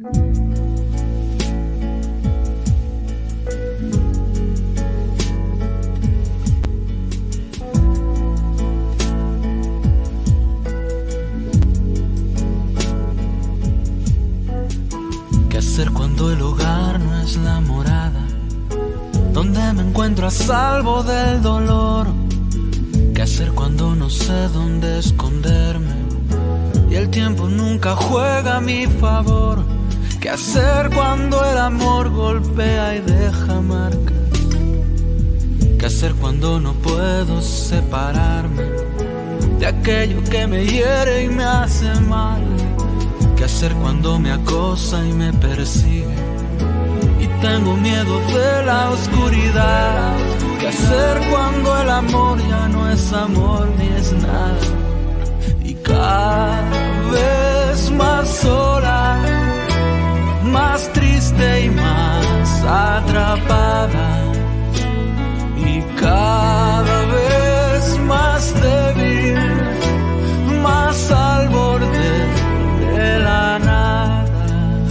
¿Qué hacer cuando el hogar no es la morada? Donde me encuentro a salvo del dolor. ¿Qué hacer cuando no sé dónde esconderme? Y el tiempo nunca juega a mi favor. ¿Qué hacer cuando el amor golpea y deja marca? ¿Qué hacer cuando no puedo separarme de aquello que me hiere y me hace mal? ¿Qué hacer cuando me acosa y me persigue? Y tengo miedo de la oscuridad. ¿Qué hacer cuando el amor ya no es amor ni es nada? Y cada atrapada. Y cada vez más débil, más al borde de la nada.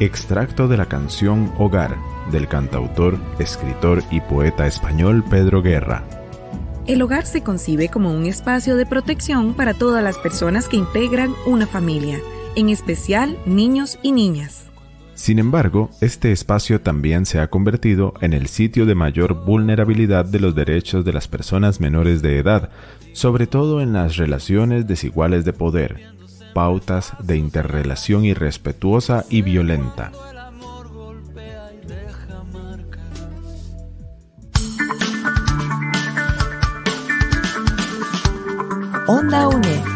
Extracto de la canción Hogar del cantautor, escritor y poeta español Pedro Guerra. El hogar se concibe como un espacio de protección para todas las personas que integran una familia, en especial niños y niñas. Sin embargo, este espacio también se ha convertido en el sitio de mayor vulnerabilidad de los derechos de las personas menores de edad, sobre todo en las relaciones desiguales de poder, pautas de interrelación irrespetuosa y violenta. Onda UNED.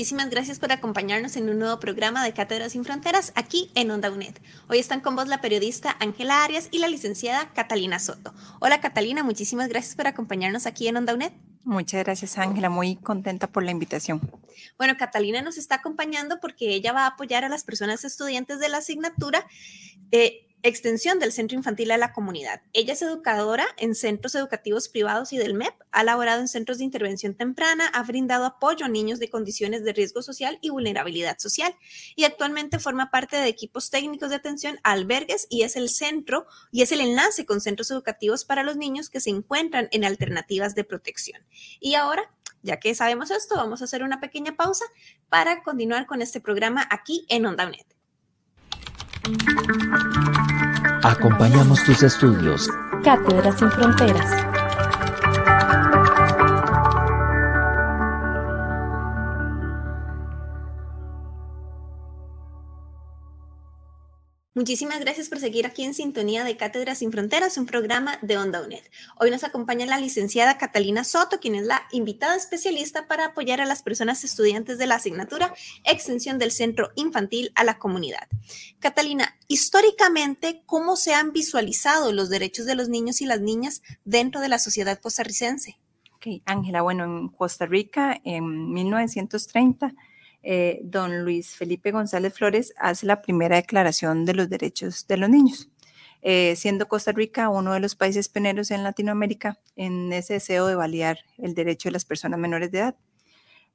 Muchísimas gracias por acompañarnos en un nuevo programa de Cátedras sin Fronteras aquí en Onda UNED. Hoy están con vos la periodista Ángela Arias y la licenciada Catalina Soto. Hola Catalina, muchísimas gracias por acompañarnos aquí en Onda UNED. Muchas gracias Ángela, muy contenta por la invitación. Bueno, Catalina nos está acompañando porque ella va a apoyar a las personas estudiantes de la asignatura. Eh, extensión del Centro Infantil a la Comunidad. Ella es educadora en centros educativos privados y del MEP, ha laborado en centros de intervención temprana, ha brindado apoyo a niños de condiciones de riesgo social y vulnerabilidad social y actualmente forma parte de equipos técnicos de atención a albergues y es el centro y es el enlace con centros educativos para los niños que se encuentran en alternativas de protección. Y ahora ya que sabemos esto, vamos a hacer una pequeña pausa para continuar con este programa aquí en Onda UNED. Acompañamos tus estudios. Cátedras sin Fronteras. Muchísimas gracias por seguir aquí en sintonía de Cátedras sin Fronteras, un programa de Onda UNED. Hoy nos acompaña la licenciada Catalina Soto, quien es la invitada especialista para apoyar a las personas estudiantes de la asignatura Extensión del Centro Infantil a la Comunidad. Catalina, históricamente, ¿cómo se han visualizado los derechos de los niños y las niñas dentro de la sociedad costarricense? Ok, Ángela, bueno, en Costa Rica en 1930 eh, don Luis Felipe González Flores hace la primera declaración de los derechos de los niños, eh, siendo Costa Rica uno de los países pioneros en Latinoamérica en ese deseo de validar el derecho de las personas menores de edad.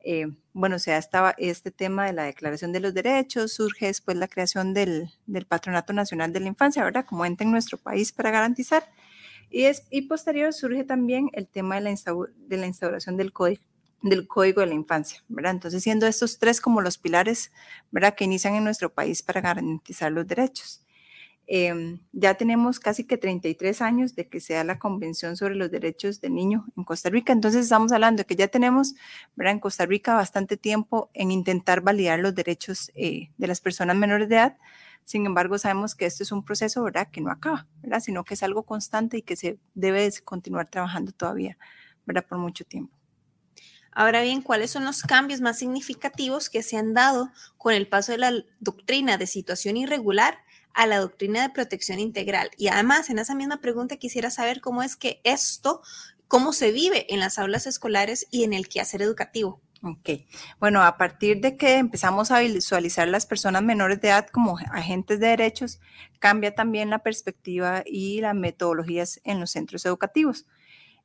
Eh, bueno, o sea, estaba este tema de la Declaración de los Derechos, surge después la creación del, Patronato Nacional de la Infancia, ¿verdad? Como ente en nuestro país para garantizar. Y, es, y posterior surge también el tema de la, de la instauración del Código del Código de la Infancia, ¿verdad? Entonces, siendo estos tres como los pilares, ¿verdad? Que inician en nuestro país para garantizar los derechos. Eh, ya tenemos casi que 33 años de que sea la Convención sobre los Derechos del Niño en Costa Rica. Entonces, estamos hablando de que ya tenemos, ¿verdad? En Costa Rica bastante tiempo en intentar validar los derechos eh, de las personas menores de edad. Sin embargo, sabemos que esto es un proceso, ¿verdad? Que no acaba, ¿verdad? Sino que es algo constante y que se debe continuar trabajando todavía, ¿verdad? Por mucho tiempo. Ahora bien, ¿cuáles son los cambios más significativos que se han dado con el paso de la doctrina de situación irregular a la doctrina de protección integral? Y además, en esa misma pregunta quisiera saber cómo es que esto, cómo se vive en las aulas escolares y en el quehacer educativo. Ok, bueno, a partir de que empezamos a visualizar las personas menores de edad como agentes de derechos, cambia también la perspectiva y las metodologías en los centros educativos.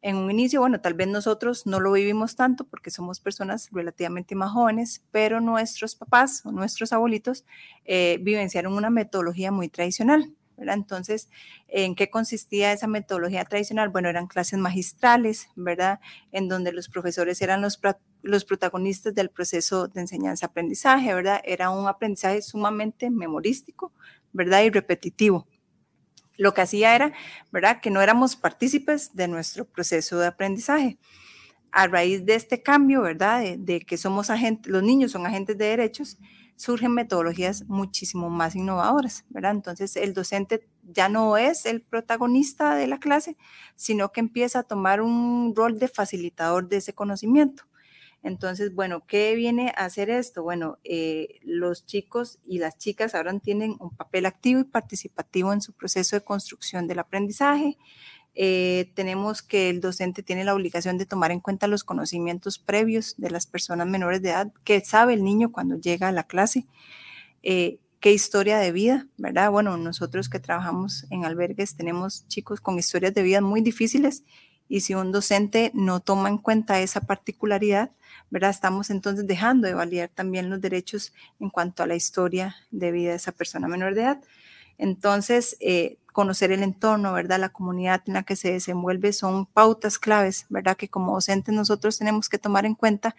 En un inicio, bueno, tal vez nosotros no lo vivimos tanto porque somos personas relativamente más jóvenes, pero nuestros papás o nuestros abuelitos eh, vivenciaron una metodología muy tradicional. ¿verdad? Entonces, ¿en qué consistía esa metodología tradicional? Bueno, eran clases magistrales, ¿verdad? En donde los profesores eran los, los protagonistas del proceso de enseñanza-aprendizaje, ¿verdad? Era un aprendizaje sumamente memorístico, ¿verdad? Y repetitivo lo que hacía era, ¿verdad?, que no éramos partícipes de nuestro proceso de aprendizaje. A raíz de este cambio, ¿verdad?, de, que somos agentes, los niños son agentes de derechos, surgen metodologías muchísimo más innovadoras, ¿verdad? Entonces el docente ya no es el protagonista de la clase, sino que empieza a tomar un rol de facilitador de ese conocimiento. Entonces, bueno, ¿qué viene a hacer esto? Bueno, eh, los chicos y las chicas ahora tienen un papel activo y participativo en su proceso de construcción del aprendizaje. Eh, tenemos que el docente tiene la obligación de tomar en cuenta los conocimientos previos de las personas menores de edad, que sabe el niño cuando llega a la clase, eh, qué historia de vida, ¿verdad? Bueno, nosotros que trabajamos en albergues tenemos chicos con historias de vida muy difíciles y si un docente no toma en cuenta esa particularidad, ¿verdad? Estamos entonces dejando de validar también los derechos en cuanto a la historia de vida de esa persona menor de edad. Entonces, eh, conocer el entorno, ¿verdad? La comunidad en la que se desenvuelve son pautas claves, ¿verdad? Que como docentes nosotros tenemos que tomar en cuenta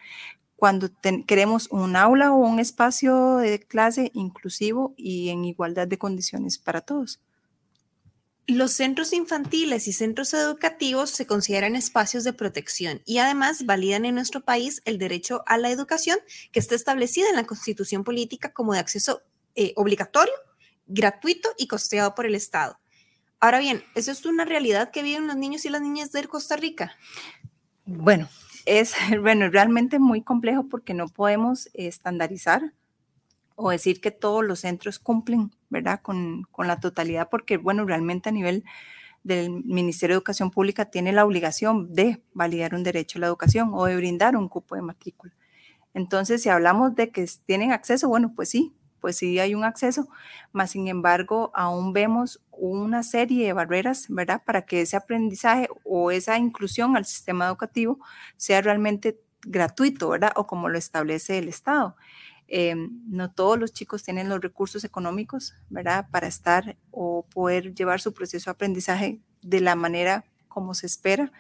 cuando queremos un aula o un espacio de clase inclusivo y en igualdad de condiciones para todos. Los centros infantiles y centros educativos se consideran espacios de protección y además validan en nuestro país el derecho a la educación que está establecida en la Constitución Política como de acceso eh, obligatorio, gratuito y costeado por el Estado. Ahora bien, ¿eso es una realidad que viven los niños y las niñas de Costa Rica? Bueno, es bueno, realmente muy complejo porque no podemos estandarizar o decir que todos los centros cumplen, ¿verdad? Con, con, la totalidad, porque, bueno, realmente a nivel del Ministerio de Educación Pública tiene la obligación de validar un derecho a la educación o de brindar un cupo de matrícula. Entonces, si hablamos de que tienen acceso, bueno, pues sí, pues sí hay un acceso, más sin embargo, aún vemos una serie de barreras, ¿verdad? Para que ese aprendizaje o esa inclusión al sistema educativo sea realmente gratuito, ¿verdad? O como lo establece el Estado. Em, no todos los chicos tienen los recursos económicos, ¿verdad? Para estar o poder llevar su proceso de aprendizaje de la manera como se espera.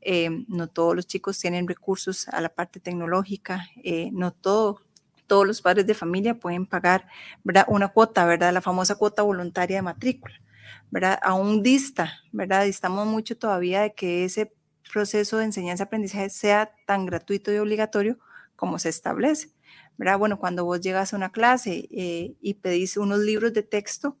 Em, no todos los chicos tienen recursos a la parte tecnológica, eh, no todo, todos los padres de familia pueden pagar ¿verdad? una cuota, ¿verdad? La famosa cuota voluntaria de matrícula, ¿verdad? Aún dista, ¿verdad? Distamos mucho todavía de que ese proceso de enseñanza-aprendizaje sea tan gratuito y obligatorio como se establece. Bueno, cuando vos llegas a una clase eh, y pedís unos libros de texto,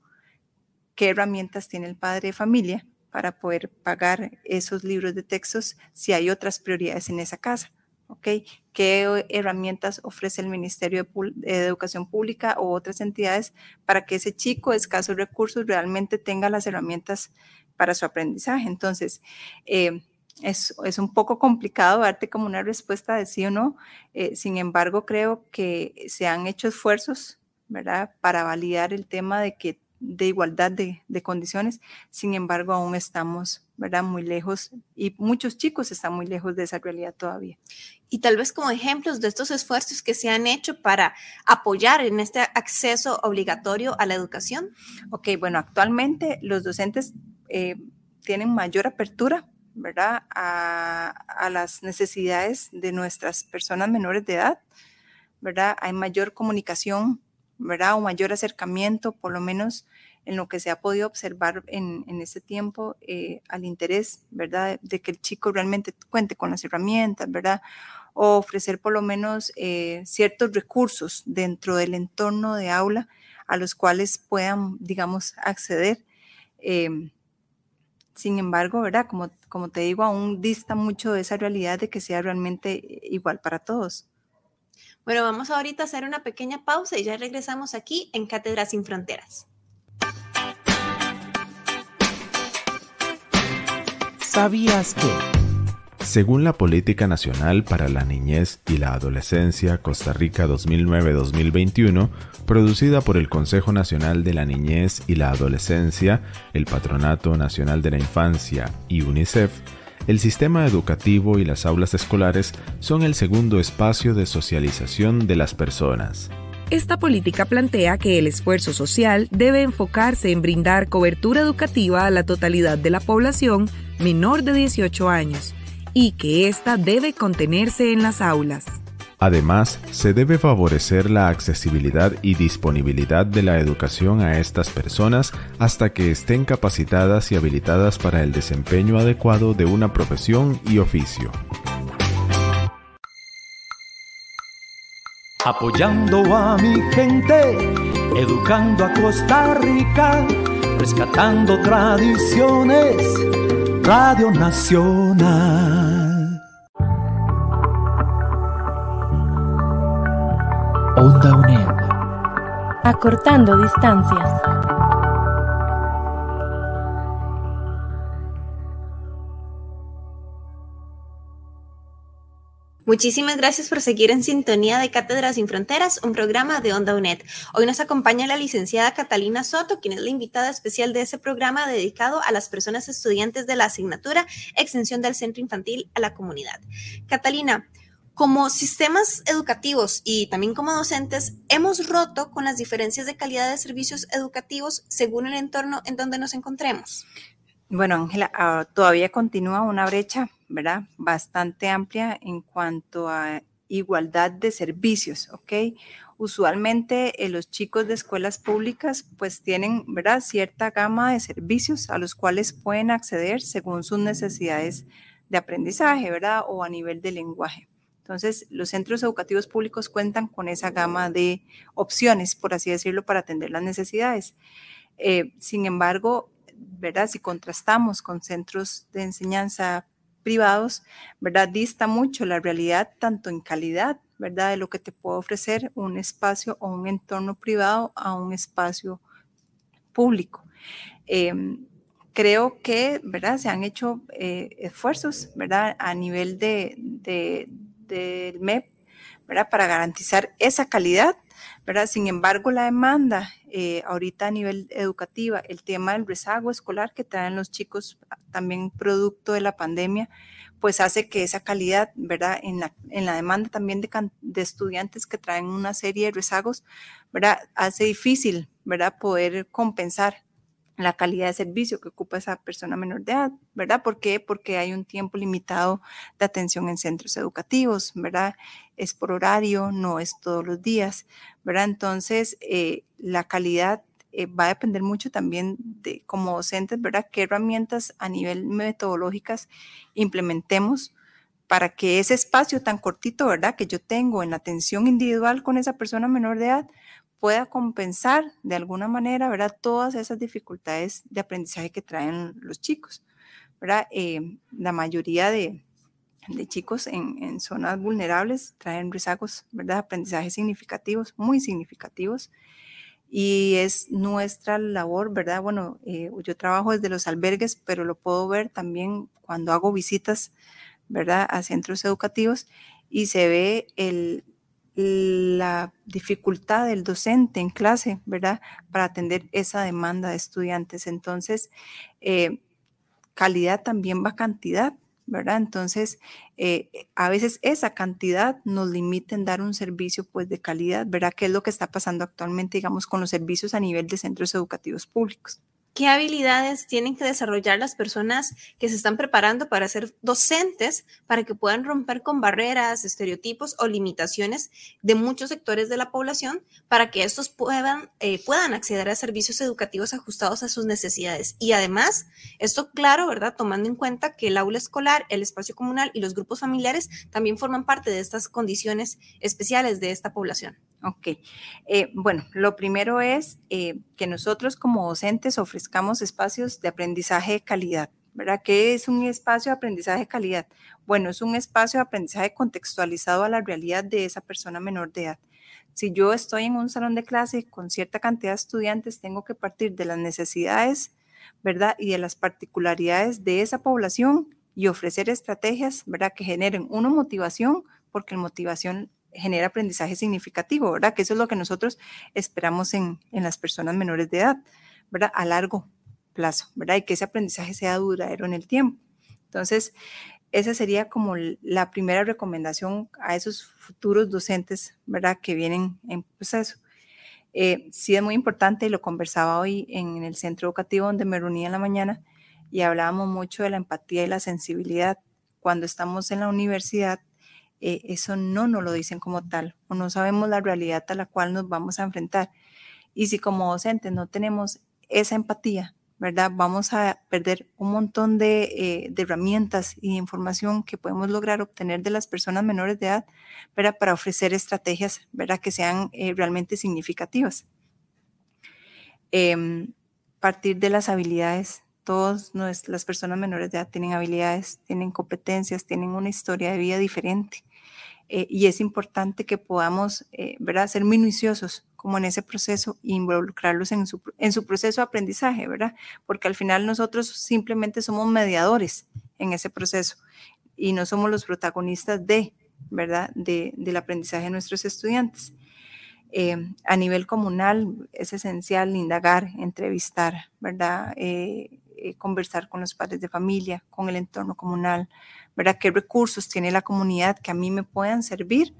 ¿qué herramientas tiene el padre de familia para poder pagar esos libros de textos si hay otras prioridades en esa casa? ¿ok? ¿Qué herramientas ofrece el Ministerio de, Educación Pública o otras entidades para que ese chico de escasos recursos realmente tenga las herramientas para su aprendizaje? Entonces, eh, es, es, un poco complicado darte como una respuesta de sí o no. Eh, sin embargo, creo que se han hecho esfuerzos, ¿verdad?, para validar el tema de que de igualdad de, de, condiciones. Sin embargo, aún estamos, ¿verdad?, muy lejos y muchos chicos están muy lejos de esa realidad todavía. Y tal vez como ejemplos de estos esfuerzos que se han hecho para apoyar en este acceso obligatorio a la educación. Ok, bueno, actualmente los docentes eh, tienen mayor apertura ¿verdad? A, las necesidades de nuestras personas menores de edad, ¿verdad? Hay mayor comunicación, ¿verdad? O mayor acercamiento, por lo menos en lo que se ha podido observar en, en ese tiempo, eh, al interés, ¿verdad? De que el chico realmente cuente con las herramientas, ¿verdad? O ofrecer por lo menos eh, ciertos recursos dentro del entorno de aula a los cuales puedan, digamos, acceder. Em, sin embargo, ¿verdad? Como, como te digo, aún dista mucho de esa realidad de que sea realmente igual para todos. Bueno, vamos ahorita a hacer una pequeña pausa y ya regresamos aquí en Cátedra Sin Fronteras. ¿Sabías que? Según la Política Nacional para la Niñez y la Adolescencia Costa Rica 2009-2021, producida por el Consejo Nacional de la Niñez y la Adolescencia, el Patronato Nacional de la Infancia y UNICEF, el sistema educativo y las aulas escolares son el segundo espacio de socialización de las personas. Esta política plantea que el esfuerzo social debe enfocarse en brindar cobertura educativa a la totalidad de la población menor de 18 años y que ésta debe contenerse en las aulas. Además, se debe favorecer la accesibilidad y disponibilidad de la educación a estas personas hasta que estén capacitadas y habilitadas para el desempeño adecuado de una profesión y oficio. Apoyando a mi gente, educando a Costa Rica, rescatando tradiciones Radio Nacional. Onda UNED. Acortando distancias. Muchísimas gracias por seguir en sintonía de Cátedras Sin Fronteras, un programa de Onda UNED. Hoy nos acompaña la licenciada Catalina Soto, quien es la invitada especial de ese programa dedicado a las personas estudiantes de la asignatura Extensión del Centro Infantil a la Comunidad. Catalina, como sistemas educativos y también como docentes, hemos roto con las diferencias de calidad de servicios educativos según el entorno en donde nos encontremos. Bueno, Ángela, ah, todavía continúa una brecha, ¿verdad? Bastante amplia en cuanto a igualdad de servicios, ¿ok? Usualmente eh, los chicos de escuelas públicas pues tienen, ¿verdad? Cierta gama de servicios a los cuales pueden acceder según sus necesidades de aprendizaje, ¿verdad? O a nivel de lenguaje. Entonces, los centros educativos públicos cuentan con esa gama de opciones, por así decirlo, para atender las necesidades. Eh, sin embargo, ¿verdad? Si contrastamos con centros de enseñanza privados, ¿verdad? Dista mucho la realidad tanto en calidad, ¿verdad? De lo que te puede ofrecer un espacio o un entorno privado a un espacio público. Em, creo que, ¿verdad? Se han hecho eh, esfuerzos, ¿verdad? A nivel de, del MEP, ¿verdad? Para garantizar esa calidad, ¿verdad? Sin embargo, la demanda eh, ahorita a nivel educativa, el tema del rezago escolar que traen los chicos también producto de la pandemia, pues hace que esa calidad, ¿verdad? En la, en la demanda también de, de, estudiantes que traen una serie de rezagos, ¿verdad? Hace difícil, ¿verdad? Poder compensar la calidad de servicio que ocupa esa persona menor de edad, ¿verdad? ¿Por qué? Porque hay un tiempo limitado de atención en centros educativos, ¿verdad? Es por horario, no es todos los días, ¿verdad? Entonces, eh, la calidad eh, va a depender mucho también de como docentes, ¿verdad? ¿Qué herramientas a nivel metodológicas implementemos para que ese espacio tan cortito, ¿verdad? Que yo tengo en la atención individual con esa persona menor de edad, pueda compensar de alguna manera, ¿verdad? Todas esas dificultades de aprendizaje que traen los chicos, ¿verdad? Eh, la mayoría de, chicos en, zonas vulnerables traen rezagos, ¿verdad? Aprendizajes significativos, muy significativos. Y es nuestra labor, ¿verdad? Bueno, eh, yo trabajo desde los albergues, pero lo puedo ver también cuando hago visitas, ¿verdad? A centros educativos y se ve el, la dificultad del docente en clase, ¿verdad? Para atender esa demanda de estudiantes. Entonces, eh, calidad también va cantidad, ¿verdad? Entonces, eh, a veces esa cantidad nos limita en dar un servicio pues de calidad, ¿verdad? ¿Qué es lo que está pasando actualmente, digamos, con los servicios a nivel de centros educativos públicos? ¿Qué habilidades tienen que desarrollar las personas que se están preparando para ser docentes para que puedan romper con barreras, estereotipos o limitaciones de muchos sectores de la población para que estos puedan, eh, puedan acceder a servicios educativos ajustados a sus necesidades? Y además, esto claro, ¿verdad? Tomando en cuenta que el aula escolar, el espacio comunal y los grupos familiares también forman parte de estas condiciones especiales de esta población. Ok, eh, bueno, lo primero es eh, que nosotros como docentes ofrezcamos espacios de aprendizaje de calidad, ¿verdad? ¿Qué es un espacio de aprendizaje de calidad? Bueno, es un espacio de aprendizaje contextualizado a la realidad de esa persona menor de edad. Si yo estoy en un salón de clase con cierta cantidad de estudiantes, tengo que partir de las necesidades, ¿verdad? Y de las particularidades de esa población y ofrecer estrategias, ¿verdad? Que generen una motivación, porque la motivación genera aprendizaje significativo, ¿verdad? Que eso es lo que nosotros esperamos en, en las personas menores de edad, ¿verdad? A largo plazo, ¿verdad? Y que ese aprendizaje sea duradero en el tiempo. Entonces, esa sería como la primera recomendación a esos futuros docentes, ¿verdad? Que vienen en proceso. Eh, sí es muy importante lo conversaba hoy en el centro educativo donde me reuní en la mañana y hablábamos mucho de la empatía y la sensibilidad. Cuando estamos en la universidad, eh, eso no nos lo dicen como tal o no sabemos la realidad a la cual nos vamos a enfrentar. Y si como docentes no tenemos esa empatía, ¿verdad? Vamos a perder un montón eh, de, herramientas y información que podemos lograr obtener de las personas menores de edad, ¿verdad? Para ofrecer estrategias, ¿verdad? Que sean eh, realmente significativas. Em, partir de las habilidades, todas las personas menores de edad tienen habilidades, tienen competencias, tienen una historia de vida diferente. Eh, y es importante que podamos, ¿verdad? Ser minuciosos como en ese proceso involucrarlos en su, en su proceso de aprendizaje, ¿verdad? Porque al final nosotros simplemente somos mediadores en ese proceso y no somos los protagonistas de, ¿verdad? De, del aprendizaje de nuestros estudiantes. Eh, a nivel comunal es esencial indagar, entrevistar, ¿verdad? Eh, eh, conversar con los padres de familia, con el entorno comunal, ¿verdad? ¿Qué recursos tiene la comunidad que a mí me puedan servir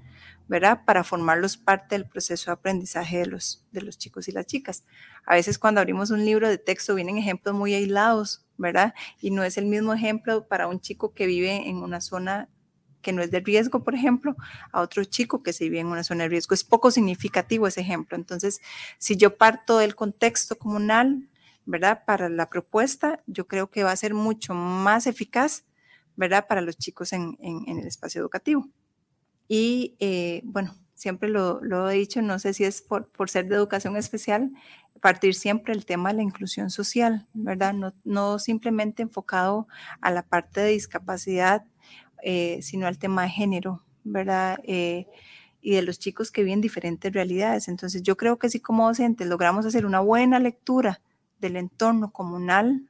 ¿verdad? Para formarlos parte del proceso de aprendizaje de los, de los chicos y las chicas. A veces cuando abrimos un libro de texto vienen ejemplos muy aislados, ¿verdad? Y no es el mismo ejemplo para un chico que vive en una zona que no es de riesgo, por ejemplo, a otro chico que se vive en una zona de riesgo. Es poco significativo ese ejemplo. Entonces, si yo parto del contexto comunal, ¿verdad? Para la propuesta, yo creo que va a ser mucho más eficaz, ¿verdad? Para los chicos en, en el espacio educativo. Y eh, bueno, siempre lo, lo, he dicho, no sé si es por, por, ser de educación especial, partir siempre el tema de la inclusión social, ¿verdad? No, no simplemente enfocado a la parte de discapacidad, eh, sino al tema de género, ¿verdad? Eh, y de los chicos que viven diferentes realidades. Entonces yo creo que si como docentes logramos hacer una buena lectura del entorno comunal,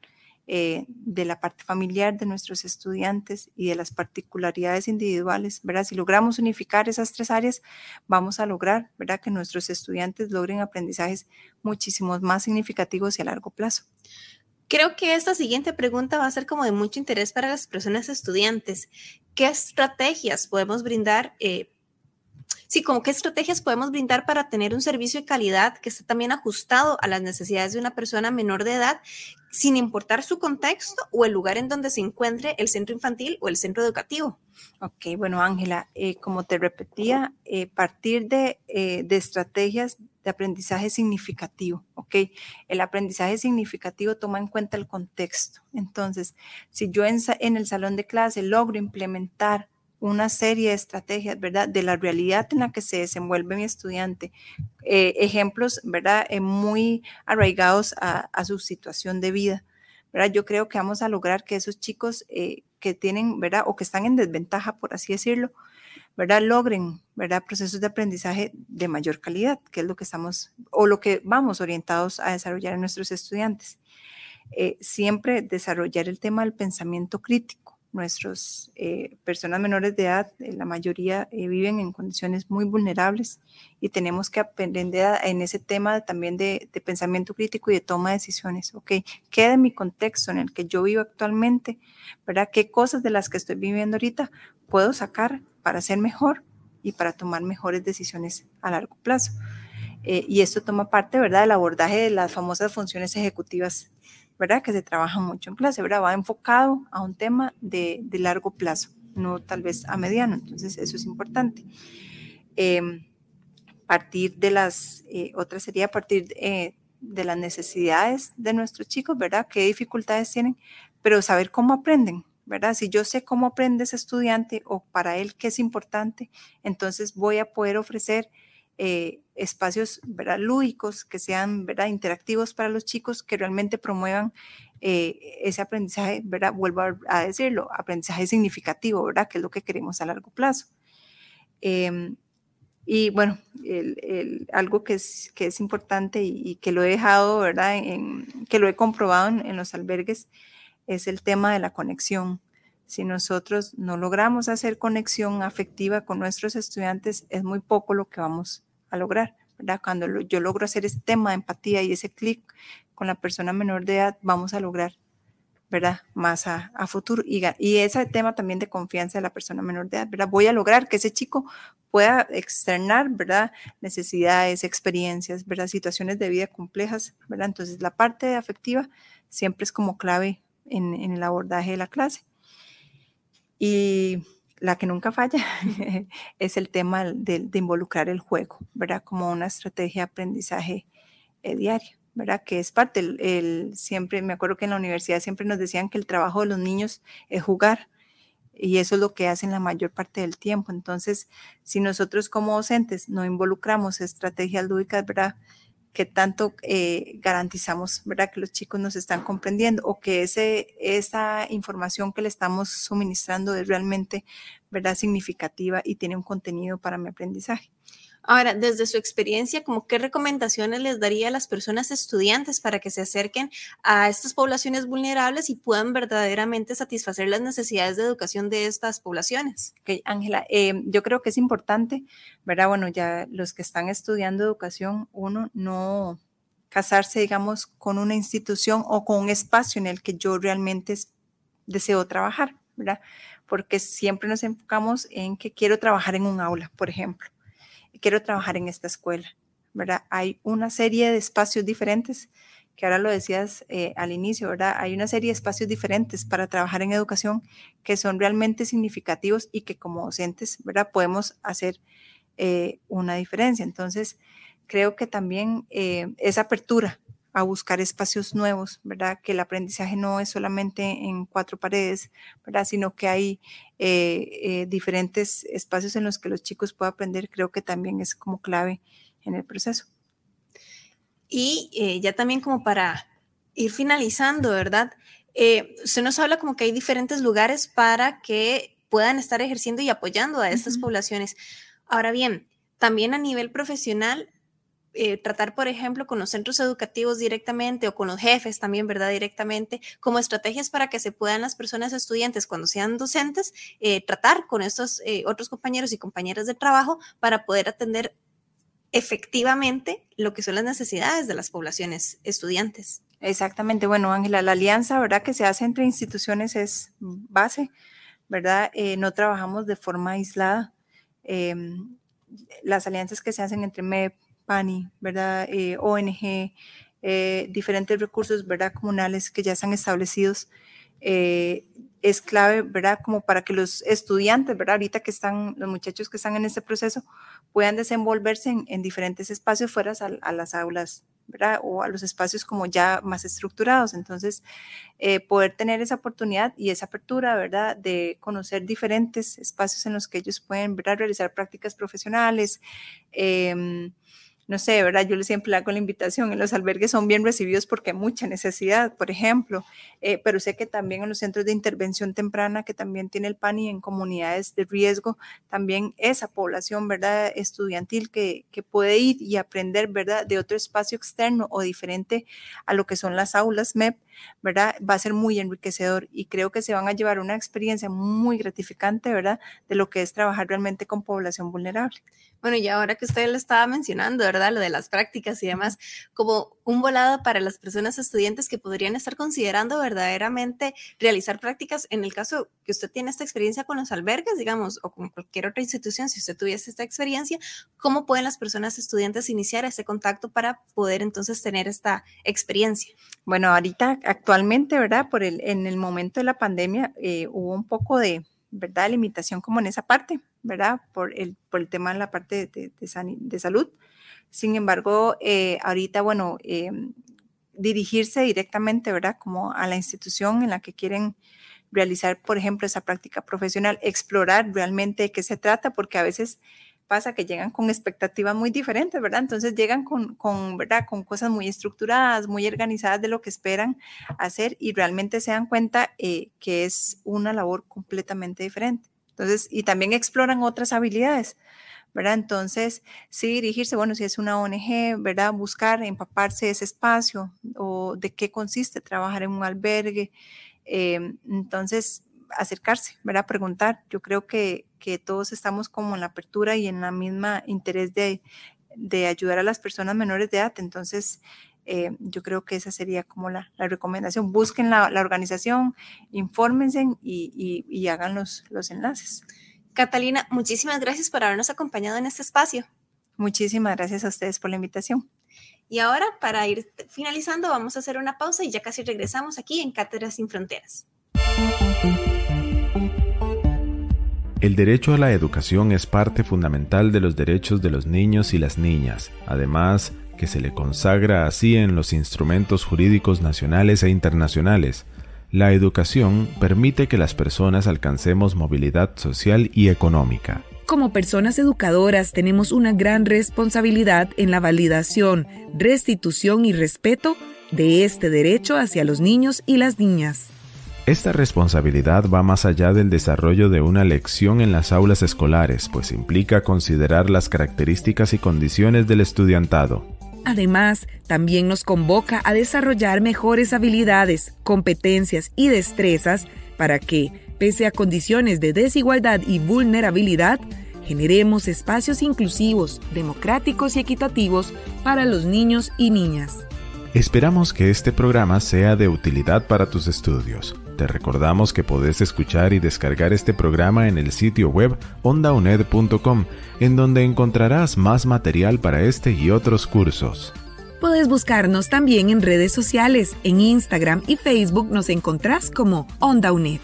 eh, de la parte familiar de nuestros estudiantes y de las particularidades individuales, ¿verdad? Si logramos unificar esas tres áreas, vamos a lograr, ¿verdad? Que nuestros estudiantes logren aprendizajes muchísimos más significativos y a largo plazo. Creo que esta siguiente pregunta va a ser como de mucho interés para las personas estudiantes. ¿Qué estrategias podemos brindar eh, Sí, como qué estrategias podemos brindar para tener un servicio de calidad que esté también ajustado a las necesidades de una persona menor de edad, sin importar su contexto o el lugar en donde se encuentre el centro infantil o el centro educativo. Ok, bueno, Ángela, eh, como te repetía, eh, partir de, eh, de, estrategias de aprendizaje significativo, ¿ok? El aprendizaje significativo toma en cuenta el contexto. Entonces, si yo en, en el salón de clase logro implementar una serie de estrategias, ¿verdad? De la realidad en la que se desenvuelve mi estudiante. Eh, ejemplos, ¿verdad? Eh, muy arraigados a, su situación de vida, ¿verdad? Yo creo que vamos a lograr que esos chicos eh, que tienen, ¿verdad? O que están en desventaja, por así decirlo, ¿verdad? Logren, ¿verdad? Procesos de aprendizaje de mayor calidad, que es lo que estamos, o lo que vamos orientados a desarrollar en nuestros estudiantes. siempre desarrollar el tema del pensamiento crítico nuestras eh, personas menores de edad, eh, la mayoría eh, viven en condiciones muy vulnerables y tenemos que aprender en ese tema también de, pensamiento crítico y de toma de decisiones. Ok, ¿qué de mi contexto en el que yo vivo actualmente? ¿Verdad? ¿Qué cosas de las que estoy viviendo ahorita puedo sacar para ser mejor y para tomar mejores decisiones a largo plazo? Y esto toma parte, ¿verdad?, del abordaje de las famosas funciones ejecutivas ¿verdad? Que se trabaja mucho en clase, ¿verdad? Va enfocado a un tema de, largo plazo, no tal vez a mediano. Entonces, eso es importante. Em, partir de las, eh, otra sería partir eh, de las necesidades de nuestros chicos, ¿verdad? ¿Qué dificultades tienen? Pero saber cómo aprenden, ¿verdad? Si yo sé cómo aprende ese estudiante o para él qué es importante, entonces voy a poder ofrecer eh, espacios ¿verdad? lúdicos, que sean ¿verdad? interactivos para los chicos, que realmente promuevan eh, ese aprendizaje, ¿verdad? vuelvo a, decirlo, aprendizaje significativo, ¿verdad? que es lo que queremos a largo plazo. Em, y bueno, el, algo que es, que es importante y, que lo he dejado, ¿verdad? En, que lo he comprobado en, los albergues, es el tema de la conexión. Si nosotros no logramos hacer conexión afectiva con nuestros estudiantes, es muy poco lo que vamos a lograr, ¿verdad? Cuando yo logro hacer ese tema de empatía y ese clic con la persona menor de edad, vamos a lograr ¿verdad? Más a, futuro. Y, y, ese tema también de confianza de la persona menor de edad, ¿verdad? Voy a lograr que ese chico pueda externar, ¿verdad? Necesidades, experiencias, ¿verdad? Situaciones de vida complejas, ¿verdad? Entonces, la parte afectiva siempre es como clave en, el abordaje de la clase. Y la que nunca falla es el tema de, involucrar el juego, ¿verdad? Como una estrategia de aprendizaje eh, diario. ¿verdad? Que es parte, el, siempre, me acuerdo que en la universidad siempre nos decían que el trabajo de los niños es jugar y eso es lo que hacen la mayor parte del tiempo. Entonces, si nosotros como docentes no involucramos estrategias lúdicas, ¿verdad? Que tanto eh, garantizamos, ¿verdad? Que los chicos nos están comprendiendo o que ese, esa información que le estamos suministrando es realmente, ¿verdad? Significativa y tiene un contenido para mi aprendizaje. Ahora, desde su experiencia, ¿cómo qué recomendaciones les daría a las personas estudiantes para que se acerquen a estas poblaciones vulnerables y puedan verdaderamente satisfacer las necesidades de educación de estas poblaciones? Ángela, eh, yo creo que es importante, ¿verdad? Bueno, ya los que están estudiando educación, uno no casarse, digamos, con una institución o con un espacio en el que yo realmente deseo trabajar, ¿verdad? Porque siempre nos enfocamos en que quiero trabajar en un aula, por ejemplo quiero trabajar en esta escuela, ¿verdad? Hay una serie de espacios diferentes, que ahora lo decías eh, al inicio, ¿verdad? Hay una serie de espacios diferentes para trabajar en educación que son realmente significativos y que como docentes, ¿verdad? Podemos hacer eh, una diferencia. Entonces, creo que también eh, esa apertura a buscar espacios nuevos, ¿verdad? Que el aprendizaje no es solamente en cuatro paredes, ¿verdad? Sino que hay eh, eh, diferentes espacios en los que los chicos puedan aprender, creo que también es como clave en el proceso. Y eh, ya también como para ir finalizando, ¿verdad? usted nos habla como que hay diferentes lugares para que puedan estar ejerciendo y apoyando a estas poblaciones. Ahora bien, también a nivel profesional, eh, tratar, por ejemplo, con los centros educativos directamente o con los jefes también, ¿verdad? Directamente, como estrategias para que se puedan las personas estudiantes, cuando sean docentes, eh, tratar con estos eh, otros compañeros y compañeras de trabajo para poder atender efectivamente lo que son las necesidades de las poblaciones estudiantes. Exactamente. Bueno, Ángela, la alianza, ¿verdad? Que se hace entre instituciones es base, ¿verdad? no trabajamos de forma aislada. Em, las alianzas que se hacen entre MEP, PANI, ¿verdad? Eh, ONG, eh, diferentes recursos, ¿verdad? Comunales que ya están establecidos. Eh, es clave, ¿verdad? Como para que los estudiantes, ¿verdad? Ahorita que están, los muchachos que están en este proceso, puedan desenvolverse en, diferentes espacios fuera a, las aulas, ¿verdad? O a los espacios como ya más estructurados. Entonces, poder tener esa oportunidad y esa apertura, ¿verdad? De conocer diferentes espacios en los que ellos pueden, ¿verdad? Realizar prácticas profesionales. Eh, no sé, ¿verdad? Yo siempre hago la invitación, en los albergues son bien recibidos porque hay mucha necesidad, por ejemplo, eh, pero sé que también en los centros de intervención temprana, que también tiene el PAN y en comunidades de riesgo, también esa población, ¿verdad? Estudiantil que, que puede ir y aprender, ¿verdad? De otro espacio externo o diferente a lo que son las aulas MEP, ¿verdad? Va a ser muy enriquecedor y creo que se van a llevar una experiencia muy gratificante, ¿verdad? De lo que es trabajar realmente con población vulnerable. Bueno, y ahora que usted lo estaba mencionando, ¿verdad? Lo de las prácticas y demás, como un volado para las personas estudiantes que podrían estar considerando verdaderamente realizar prácticas, en el caso que usted tiene esta experiencia con los albergues, digamos, o con cualquier otra institución, si usted tuviese esta experiencia, ¿cómo pueden las personas estudiantes iniciar ese contacto para poder entonces tener esta experiencia? Bueno, ahorita actualmente, ¿verdad? Por el, en el momento de la pandemia eh, hubo un poco de, ¿verdad? Limitación como en esa parte, ¿verdad? Por el, por el tema de la parte de, de, salud. Sin embargo, eh, ahorita, bueno, em, dirigirse directamente, ¿verdad? Como a la institución en la que quieren realizar, por ejemplo, esa práctica profesional, explorar realmente qué se trata, porque a veces pasa que llegan con expectativas muy diferentes, ¿verdad? Entonces llegan con, con, ¿verdad? con cosas muy estructuradas, muy organizadas de lo que esperan hacer y realmente se dan cuenta eh, que es una labor completamente diferente. Entonces, y también exploran otras habilidades. Entonces, sí dirigirse, bueno, si es una ONG, ¿verdad? Buscar, empaparse ese espacio o de qué consiste trabajar en un albergue. Eh, entonces, acercarse, ¿verdad? Preguntar. Yo creo que, que, todos estamos como en la apertura y en la misma interés de, de ayudar a las personas menores de edad. Entonces, eh, yo creo que esa sería como la, la recomendación. Busquen la, la organización, infórmense y, y, y hagan los, los enlaces. Catalina, muchísimas gracias por habernos acompañado en este espacio. Muchísimas gracias a ustedes por la invitación. Y ahora, para ir finalizando, vamos a hacer una pausa y ya casi regresamos aquí en Cátedras sin Fronteras. El derecho a la educación es parte fundamental de los derechos de los niños y las niñas, además que se le consagra así en los instrumentos jurídicos nacionales e internacionales, la educación permite que las personas alcancemos movilidad social y económica. Como personas educadoras tenemos una gran responsabilidad en la validación, restitución y respeto de este derecho hacia los niños y las niñas. Esta responsabilidad va más allá del desarrollo de una lección en las aulas escolares, pues implica considerar las características y condiciones del estudiantado, Además, también nos convoca a desarrollar mejores habilidades, competencias y destrezas para que, pese a condiciones de desigualdad y vulnerabilidad, generemos espacios inclusivos, democráticos y equitativos para los niños y niñas. Esperamos que este programa sea de utilidad para tus estudios. Te recordamos que podés escuchar y descargar este programa en el sitio web ondauned.com en donde encontrarás más material para este y otros cursos. Puedes buscarnos también en redes sociales. En Instagram y Facebook nos encontrás como Onda UNED.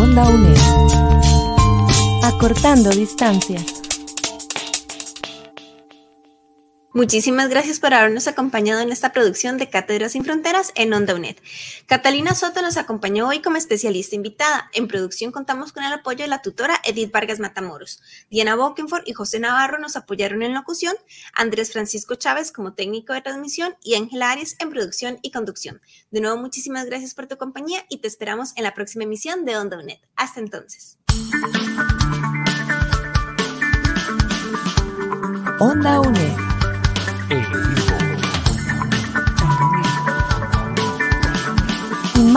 Onda UNED. Acortando distancias. Muchísimas gracias por habernos acompañado en esta producción de Cátedras sin Fronteras en Onda UNED. Catalina Soto nos acompañó hoy como especialista invitada. En producción contamos con el apoyo de la tutora Edith Vargas Matamoros. Diana Bokenford y José Navarro nos apoyaron en locución, Andrés Francisco Chávez como técnico de transmisión y Ángela Arias en producción y conducción. De nuevo, muchísimas gracias por tu compañía y te esperamos en la próxima emisión de Onda UNED. Hasta entonces. Onda UNED.